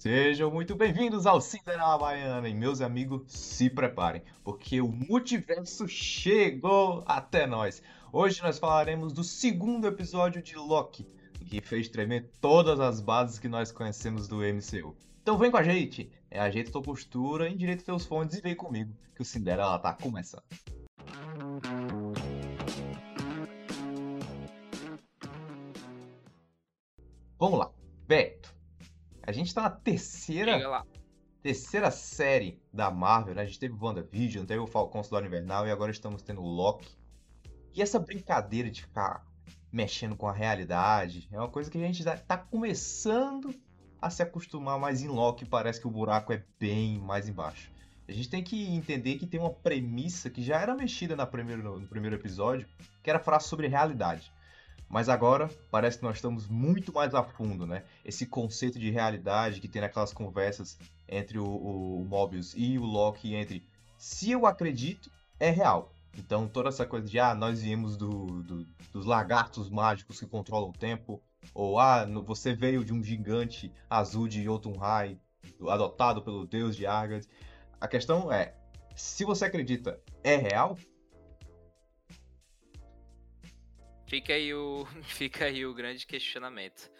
Sejam muito bem-vindos ao Cinderela Baiana e meus amigos, se preparem, porque o multiverso chegou até nós. Hoje nós falaremos do segundo episódio de Loki, que fez tremer todas as bases que nós conhecemos do MCU. Então vem com a gente, é, ajeita tua postura, endireita teus fones e vem comigo, que o Cinderela tá começando. Vamos lá, Beto. A gente tá na terceira terceira série da Marvel, né? A gente teve WandaVision, teve o Falcão Soldado Invernal e agora estamos tendo o Loki. E essa brincadeira de ficar mexendo com a realidade é uma coisa que a gente tá começando a se acostumar, mas em Loki parece que o buraco é bem mais embaixo. A gente tem que entender que tem uma premissa que já era mexida na primeiro, no primeiro episódio, que era falar sobre realidade. Mas agora parece que nós estamos muito mais a fundo, né? Esse conceito de realidade que tem naquelas conversas entre o, o, Mobius e o Loki, entre se eu acredito, é real. Então toda essa coisa de ah, nós viemos do, do, dos lagartos mágicos que controlam o tempo, ou ah, você veio de um gigante azul de Jotunheim, adotado pelo deus de Argad. A questão é, se você acredita, é real? Fica aí o, fica aí o grande questionamento.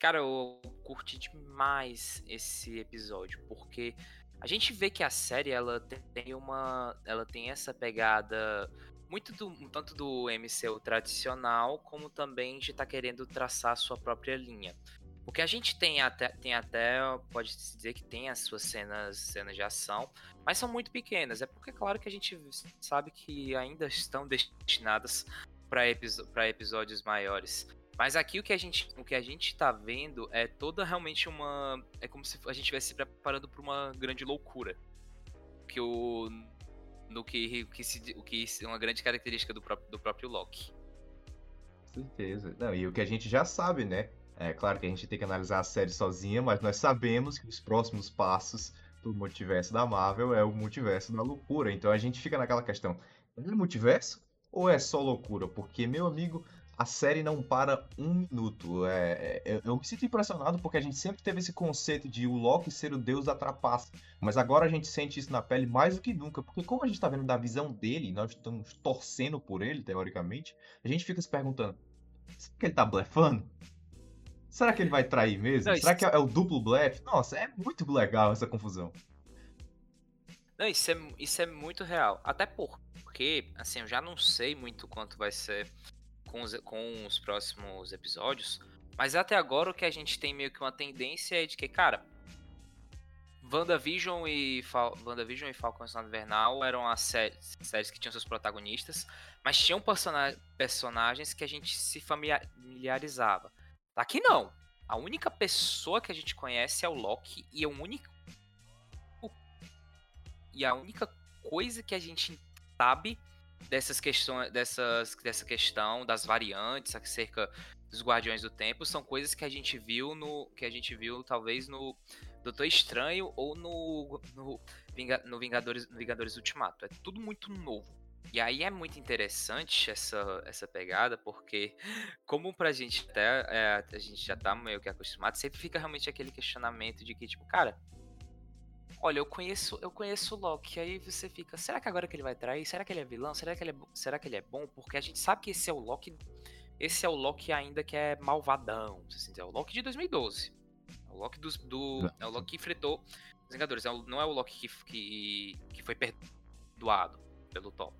Cara, eu curti demais esse episódio, porque a gente vê que a série ela tem uma, ela tem essa pegada muito do tanto do MCU tradicional, como também de estar tá querendo traçar sua própria linha. Porque a gente tem até, tem até pode dizer que tem as suas cenas, cenas de ação, mas são muito pequenas. É porque, claro, que a gente sabe que ainda estão destinadas para episódios maiores. Mas aqui o que a gente o que a gente tá vendo é toda realmente uma é como se a gente estivesse se preparando para uma grande loucura. Que o no que que se o que é uma grande característica do próprio do próprio Loki. Certeza. Não, e o que a gente já sabe, né? É claro que a gente tem que analisar a série sozinha, mas nós sabemos que os próximos passos do multiverso da Marvel é o multiverso da loucura. Então a gente fica naquela questão: é multiverso ou é só loucura? Porque, meu amigo, a série não para um minuto. É, é, eu me sinto impressionado porque a gente sempre teve esse conceito de o Loki ser o deus da trapaça. Mas agora a gente sente isso na pele mais do que nunca. Porque como a gente tá vendo da visão dele, nós estamos torcendo por ele, teoricamente, a gente fica se perguntando, será que ele tá blefando? Será que ele vai trair mesmo? Não, será isso... que é o duplo blefe? Nossa, é muito legal essa confusão. Não, isso é, isso é muito real. Até porque, assim, eu já não sei muito quanto vai ser com os, com os próximos episódios. Mas até agora o que a gente tem meio que uma tendência é de que, cara, WandaVision e, Fal WandaVision e Falcon Invernal eram as séries, séries que tinham seus protagonistas, mas tinham personagens que a gente se familiarizava. Aqui não. A única pessoa que a gente conhece é o Loki e é o único e a única coisa que a gente sabe dessas questões, dessas, dessa questão das variantes acerca dos Guardiões do Tempo são coisas que a gente viu no que a gente viu talvez no Doutor Estranho ou no no, no Vingadores no Vingadores Ultimato. É tudo muito novo. E aí é muito interessante essa, essa pegada, porque como pra gente até é, a gente já tá meio que acostumado, sempre fica realmente aquele questionamento de que, tipo, cara, olha, eu conheço, eu conheço o Loki, aí você fica, será que agora que ele vai trair? Será que ele é vilão? Será que ele é, será que ele é bom? Porque a gente sabe que esse é o Loki, esse é o Loki ainda que é malvadão, assim, é o Loki de 2012. É o Loki dos, do, é o Loki que enfrentou os Vingadores, é não é o Loki que, que, que foi perdoado pelo Thor.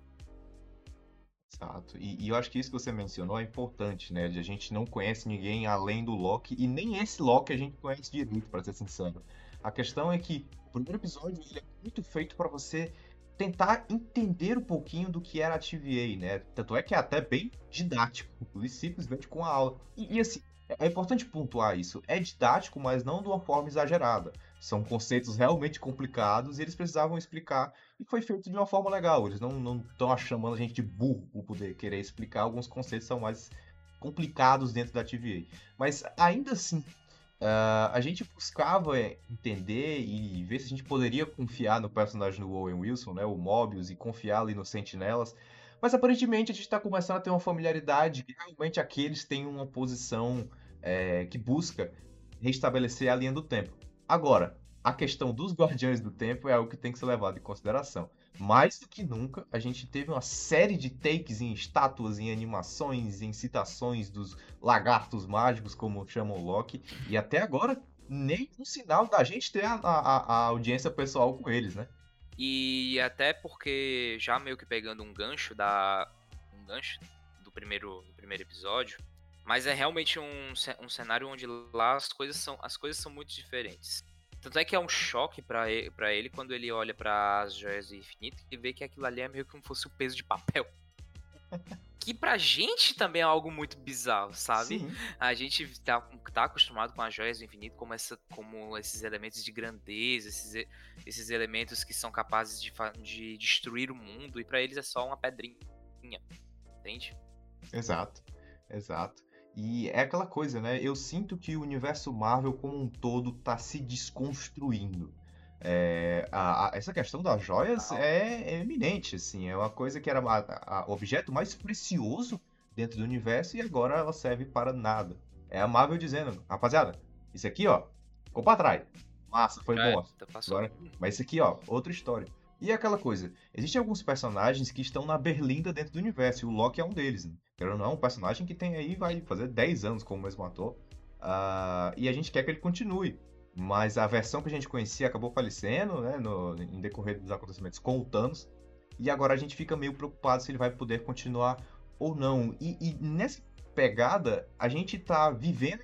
Exato. E, e, eu acho que isso que você mencionou é importante, né? De a gente não conhece ninguém além do Loki, e nem esse Loki a gente conhece direito, para ser sincero. A questão é que o primeiro episódio ele é muito feito para você tentar entender um pouquinho do que era a TVA, né? Tanto é que é até bem didático, simplesmente com a aula. E, e assim, é, importante pontuar isso. É didático, mas não de uma forma exagerada. São conceitos realmente complicados e eles precisavam explicar. E foi feito de uma forma legal. Eles não estão chamando a gente de burro por poder querer explicar. Alguns conceitos são mais complicados dentro da TVA. Mas ainda assim, Uh, a gente buscava é, entender e ver se a gente poderia confiar no personagem do Owen Wilson, né, o Mobius, e confiar ali nos sentinelas. Mas aparentemente a gente está começando a ter uma familiaridade que realmente aqueles têm uma posição é, que busca restabelecer a linha do tempo. Agora, a questão dos Guardiões do Tempo é algo que tem que ser levado em consideração. Mais do que nunca, a gente teve uma série de takes em estátuas, em animações, em citações dos lagartos mágicos, como chamam o Loki, e até agora nem um sinal da gente ter a, a, a audiência pessoal com eles, né? E até porque, já meio que pegando um gancho da. um gancho do primeiro, do primeiro episódio, mas é realmente um, um cenário onde lá as coisas são, as coisas são muito diferentes. Tanto é que é um choque para ele, pra ele quando ele olha para as joias do infinito e vê que aquilo ali é meio como se fosse o peso de papel. que pra gente também é algo muito bizarro, sabe? Sim. A gente tá, tá acostumado com as joias do infinito como, essa, como esses elementos de grandeza, esses, esses elementos que são capazes de, de destruir o mundo, e para eles é só uma pedrinha. Entende? Exato, exato. E é aquela coisa, né? Eu sinto que o universo Marvel como um todo tá se desconstruindo. É, a, a, essa questão das joias é, é, eminente, assim, é uma coisa que era o objeto mais precioso dentro do universo e agora ela serve para nada. É a Marvel dizendo, rapaziada, isso aqui, ó, ficou pra trás. Massa, foi é, bom. Agora, mas isso aqui, ó, outra história. E é aquela coisa, existem alguns personagens que estão na berlinda dentro do universo, e o Loki é um deles, né? Querendo não, é um personagem que tem aí, vai fazer 10 anos como o mesmo ator. Uh, e a gente quer que ele continue. Mas a versão que a gente conhecia acabou falecendo, né? No, em decorrer dos acontecimentos com o Thanos. E agora a gente fica meio preocupado se ele vai poder continuar ou não. E, e nessa pegada, a gente tá vivendo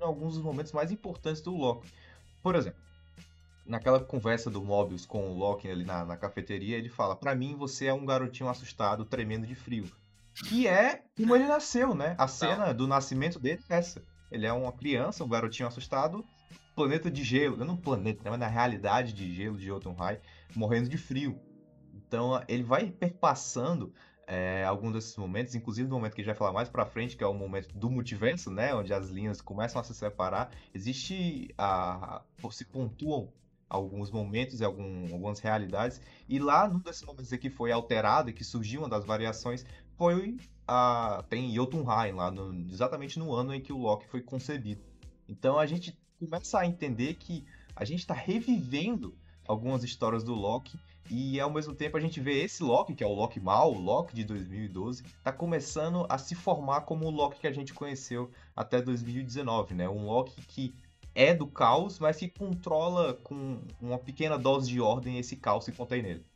alguns dos momentos mais importantes do Loki. Por exemplo, naquela conversa do Mobius com o Loki ali na, na cafeteria, ele fala: para mim você é um garotinho assustado, tremendo de frio que é como ele nasceu, né? A cena do nascimento dele é essa. Ele é uma criança, um garotinho assustado, planeta de gelo, não planeta, né? mas na realidade de gelo de Jotunheim, morrendo de frio. Então ele vai perpassando é, alguns desses momentos, inclusive no momento que a gente vai falar mais pra frente, que é o momento do multiverso, né? Onde as linhas começam a se separar. Existe a. se pontuam alguns momentos e algum, algumas realidades. E lá, num desses momentos aqui foi alterado e que surgiu uma das variações, foi a tem Jotunheim lá, no, exatamente no ano em que o Loki foi concebido. Então a gente começa a entender que a gente está revivendo algumas histórias do Loki e ao mesmo tempo a gente vê esse Loki, que é o Loki mal, o Loki de 2012, tá começando a se formar como o Loki que a gente conheceu até 2019, né? Um Loki que é do caos, mas que controla com uma pequena dose de ordem esse caos que contém nele.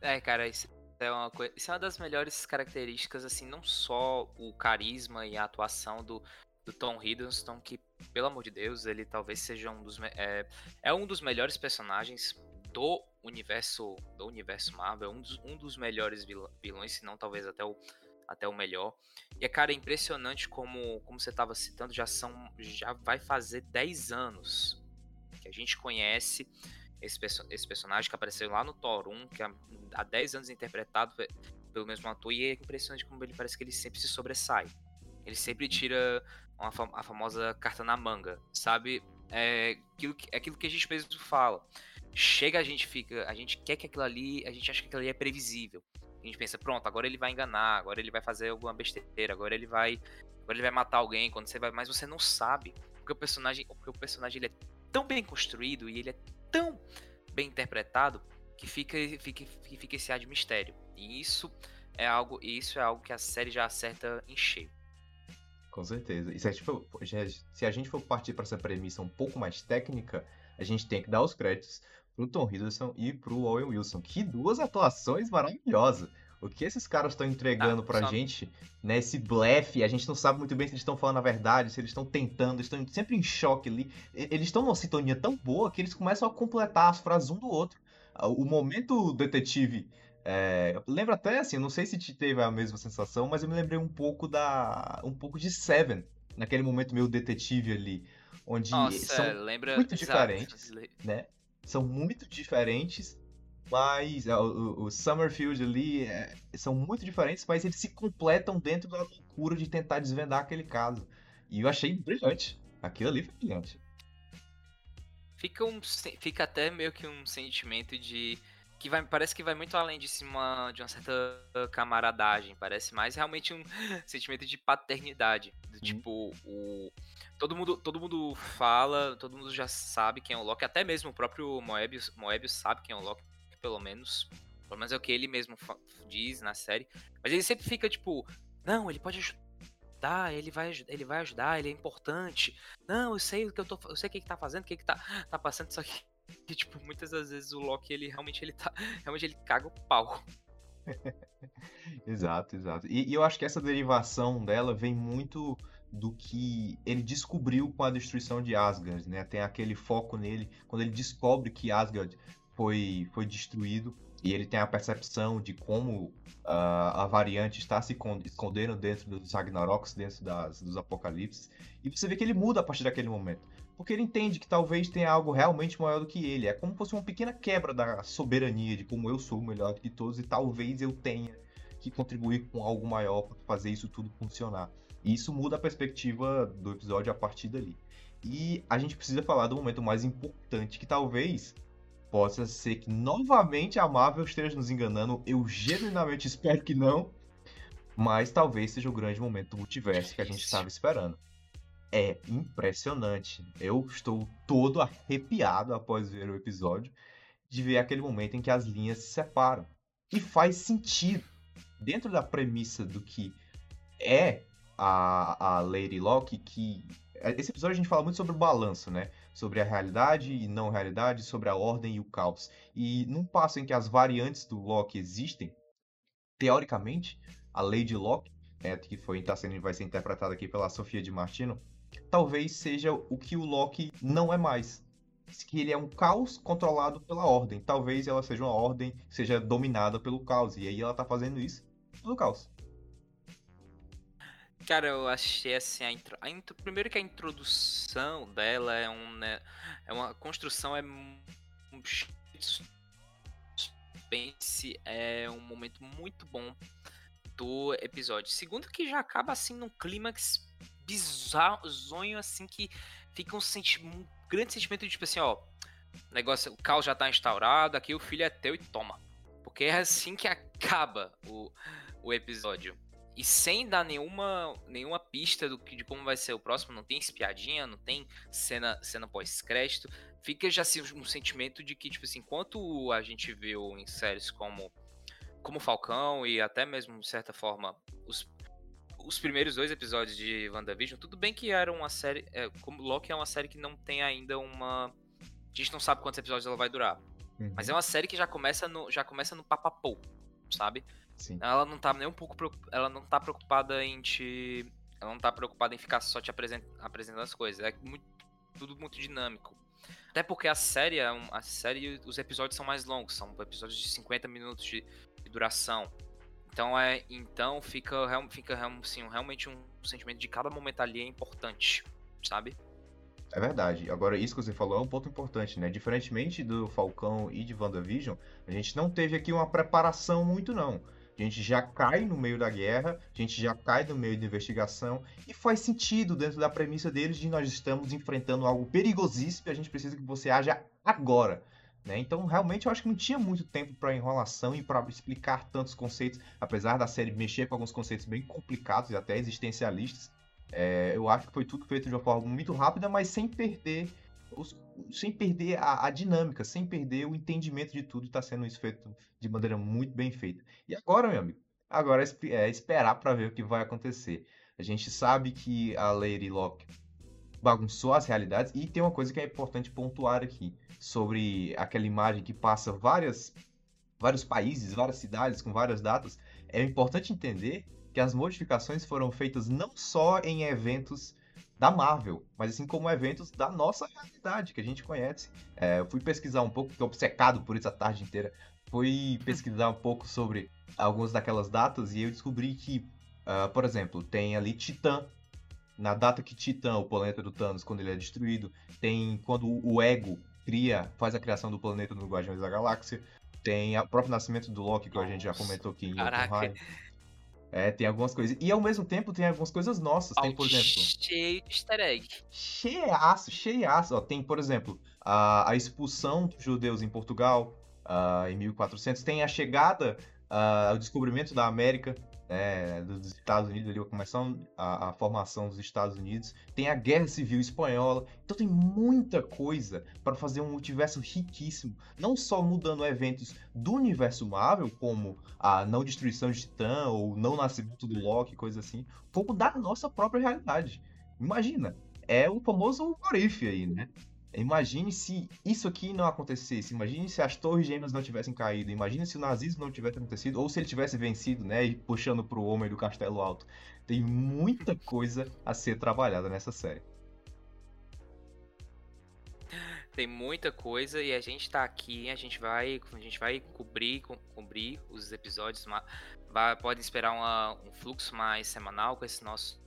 É, cara, isso é uma coisa, isso é uma das melhores características, assim, não só o carisma e a atuação do, do Tom Hiddleston, que, pelo amor de Deus, ele talvez seja um dos é, é um dos melhores personagens do universo do universo Marvel, um dos, um dos melhores vilões, se não talvez até o até o melhor. E é, cara, é impressionante como, como você estava citando, já são. Já vai fazer 10 anos que a gente conhece esse, perso esse personagem que apareceu lá no Thor 1, que há 10 anos interpretado pelo mesmo ator, e é impressionante como ele parece que ele sempre se sobressai. Ele sempre tira uma, a famosa carta na manga, sabe? É aquilo, que, é aquilo que a gente mesmo fala. Chega, a gente fica. A gente quer que aquilo ali. A gente acha que aquilo ali é previsível. A gente pensa, pronto, agora ele vai enganar, agora ele vai fazer alguma besteira, agora ele vai. Agora ele vai matar alguém quando você vai. Mas você não sabe. Porque o personagem. Porque o personagem ele é tão bem construído e ele é tão bem interpretado que fica, fica, fica esse ar de mistério. E isso é algo. Isso é algo que a série já acerta em cheio. Com certeza. E se a gente for, se a gente for partir para essa premissa um pouco mais técnica, a gente tem que dar os créditos pro Tom Hiddleston e pro Owen Wilson. Que duas atuações maravilhosas. O que esses caras estão entregando ah, pra só... gente, né? Esse blefe, a gente não sabe muito bem se eles estão falando a verdade, se eles estão tentando, estão sempre em choque ali. Eles estão numa sintonia tão boa que eles começam a completar as frases um do outro. Ah, o momento detetive. É, lembra até assim, não sei se te teve a mesma sensação, mas eu me lembrei um pouco da. um pouco de Seven, naquele momento meio detetive ali. Onde Nossa, são é, lembra... muito diferentes, né? São muito diferentes, mas é, o, o Summerfield ali é, são muito diferentes, mas eles se completam dentro da loucura de tentar desvendar aquele caso. E eu achei brilhante. Aquilo ali foi brilhante. Fica, um, fica até meio que um sentimento de. que vai, parece que vai muito além de cima de uma certa camaradagem. Parece mais realmente um sentimento de paternidade. Do, hum. Tipo, o todo mundo, todo mundo fala, todo mundo já sabe quem é o Loki, até mesmo o próprio Moebius, Moebius sabe quem é o Loki, pelo menos. Pelo menos é o que ele mesmo diz na série. Mas ele sempre fica tipo, não, ele pode ajudar, ele vai, ele vai ajudar, ele é importante. Não, eu sei o que eu tô, eu sei o que, que tá fazendo, o que, que tá, tá passando, só que, que, tipo, muitas das vezes o Loki, ele realmente ele tá, realmente ele caga o pau. exato, exato. E, e eu acho que essa derivação dela vem muito do que ele descobriu com a destruição de Asgard, né? Tem aquele foco nele quando ele descobre que Asgard foi, foi destruído e ele tem a percepção de como uh, a variante está se escondendo dentro dos Ragnaroks, dentro das, dos Apocalipses. E você vê que ele muda a partir daquele momento. Porque ele entende que talvez tenha algo realmente maior do que ele. É como se fosse uma pequena quebra da soberania, de como eu sou melhor do que todos e talvez eu tenha que contribuir com algo maior para fazer isso tudo funcionar. E isso muda a perspectiva do episódio a partir dali. E a gente precisa falar do momento mais importante, que talvez possa ser que novamente a Marvel esteja nos enganando. Eu genuinamente espero que não. Mas talvez seja o grande momento do multiverso que a gente estava esperando. É impressionante. Eu estou todo arrepiado após ver o episódio de ver aquele momento em que as linhas se separam. E faz sentido. Dentro da premissa do que é a, a Lady Locke, que. Esse episódio a gente fala muito sobre o balanço, né? sobre a realidade e não realidade, sobre a ordem e o caos. E num passo em que as variantes do Loki existem, teoricamente, a Lady Locke, né, que foi, tá sendo, vai ser interpretada aqui pela Sofia de Martino, talvez seja o que o Loki não é mais. Que ele é um caos controlado pela ordem. Talvez ela seja uma ordem seja dominada pelo caos. E aí ela tá fazendo isso pelo caos. Cara, eu achei assim, a, intro, a intro, primeiro que a introdução dela é um, né, é uma construção é um é um momento muito bom do episódio. Segundo que já acaba assim num clímax bizarro, assim que fica um, senti um grande sentimento de tipo assim, ó, negócio, o caos já tá instaurado, aqui o filho é teu e toma. Porque é assim que acaba o, o episódio e sem dar nenhuma, nenhuma pista do que, de como vai ser o próximo, não tem espiadinha, não tem cena, cena pós-crédito, fica já assim um sentimento de que, tipo assim, enquanto a gente viu em séries como, como Falcão e até mesmo, de certa forma, os, os primeiros dois episódios de WandaVision, tudo bem que era uma série, é, como Loki é uma série que não tem ainda uma... A gente não sabe quantos episódios ela vai durar. Uhum. Mas é uma série que já começa no, já começa no papapou, sabe? Sim. Ela não tá nem um pouco ela não tá preocupada em te ela não tá preocupada em ficar só te apresent, apresentando as coisas. É muito, tudo muito dinâmico. Até porque a série, é a série, os episódios são mais longos, são episódios de 50 minutos de, de duração. Então é, então fica, fica assim, realmente um sentimento de cada momento ali é importante, sabe? É verdade. Agora, isso que você falou é um ponto importante, né? Diferentemente do Falcão e de WandaVision, a gente não teve aqui uma preparação muito, não. A gente já cai no meio da guerra, a gente já cai no meio da investigação, e faz sentido dentro da premissa deles de nós estamos enfrentando algo perigosíssimo e a gente precisa que você haja agora. Né? Então, realmente, eu acho que não tinha muito tempo para enrolação e para explicar tantos conceitos, apesar da série mexer com alguns conceitos bem complicados e até existencialistas. É, eu acho que foi tudo feito de uma forma muito rápida, mas sem perder os, sem perder a, a, dinâmica, sem perder o entendimento de tudo, está sendo isso feito de maneira muito bem feita. E agora, meu amigo, agora é, é esperar para ver o que vai acontecer. A gente sabe que a Lady Locke bagunçou as realidades e tem uma coisa que é importante pontuar aqui sobre aquela imagem que passa várias vários países, várias cidades com várias datas. É importante entender que as modificações foram feitas não só em eventos da Marvel, mas assim como eventos da nossa realidade, que a gente conhece. É, eu fui pesquisar um pouco, fiquei obcecado por isso a tarde inteira. Fui pesquisar um pouco sobre algumas daquelas datas e eu descobri que, uh, por exemplo, tem ali Titã. Na data que Titã, o planeta do Thanos, quando ele é destruído, tem quando o Ego cria, faz a criação do planeta no Guardiões da Galáxia. Tem o próprio nascimento do Loki, que a gente já comentou aqui em Caraca. É, tem algumas coisas. E ao mesmo tempo tem algumas coisas nossas. Tem, por exemplo. Cheio de easter egg. Cheiaço, cheiaço. Ó, tem, por exemplo, a, a expulsão dos judeus em Portugal uh, em 1400. Tem a chegada, uh, o descobrimento da América né, dos Estados Unidos, ali, começando a, a, formação dos Estados Unidos, tem a Guerra Civil Espanhola, então tem muita coisa para fazer um multiverso riquíssimo, não só mudando eventos do universo Marvel, como a não destruição de Titã ou não nascimento do Loki, coisa assim, como da nossa própria realidade. Imagina, é o famoso Orife aí, né? Imagine se isso aqui não acontecesse. Imagine se as torres gêmeas não tivessem caído. Imagine se o nazismo não tivesse acontecido. Ou se ele tivesse vencido, né? E puxando pro homem do castelo alto. Tem muita coisa a ser trabalhada nessa série. Tem muita coisa e a gente tá aqui, a gente vai, a gente vai cobrir, co cobrir os episódios, vai, pode esperar uma, um fluxo mais semanal com esse nosso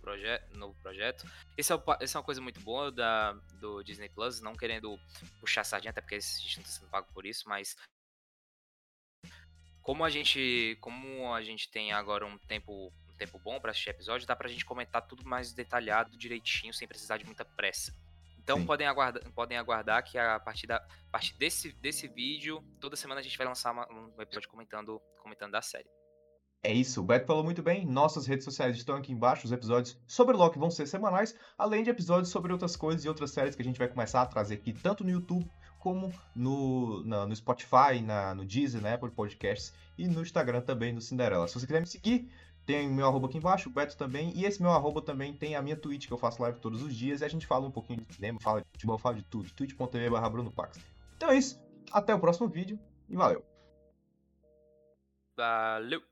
proje novo projeto. Esse é, o, é uma coisa muito boa da, do Disney Plus, não querendo puxar sardinha, até porque a gente não está sendo pago por isso, mas como a gente como a gente tem agora um tempo um tempo bom para assistir episódio, dá pra gente comentar tudo mais detalhado, direitinho, sem precisar de muita pressa. Então podem aguardar, podem aguardar que a partir, da, a partir desse, desse vídeo, toda semana a gente vai lançar uma, um episódio comentando, comentando da série. É isso, o Beto falou muito bem. Nossas redes sociais estão aqui embaixo. Os episódios sobre Loki vão ser semanais, além de episódios sobre outras coisas e outras séries que a gente vai começar a trazer aqui, tanto no YouTube como no, na, no Spotify, na, no Deezer, na Apple Podcasts e no Instagram também, no Cinderela. Se você quiser me seguir, tem meu arroba aqui embaixo, o Beto também, e esse meu arroba também tem a minha Twitch, que eu faço live todos os dias, e a gente fala um pouquinho de cinema, fala de futebol, fala de tudo. twitch.tv barra Bruno Pax. Então é isso, até o próximo vídeo, e valeu! Valeu!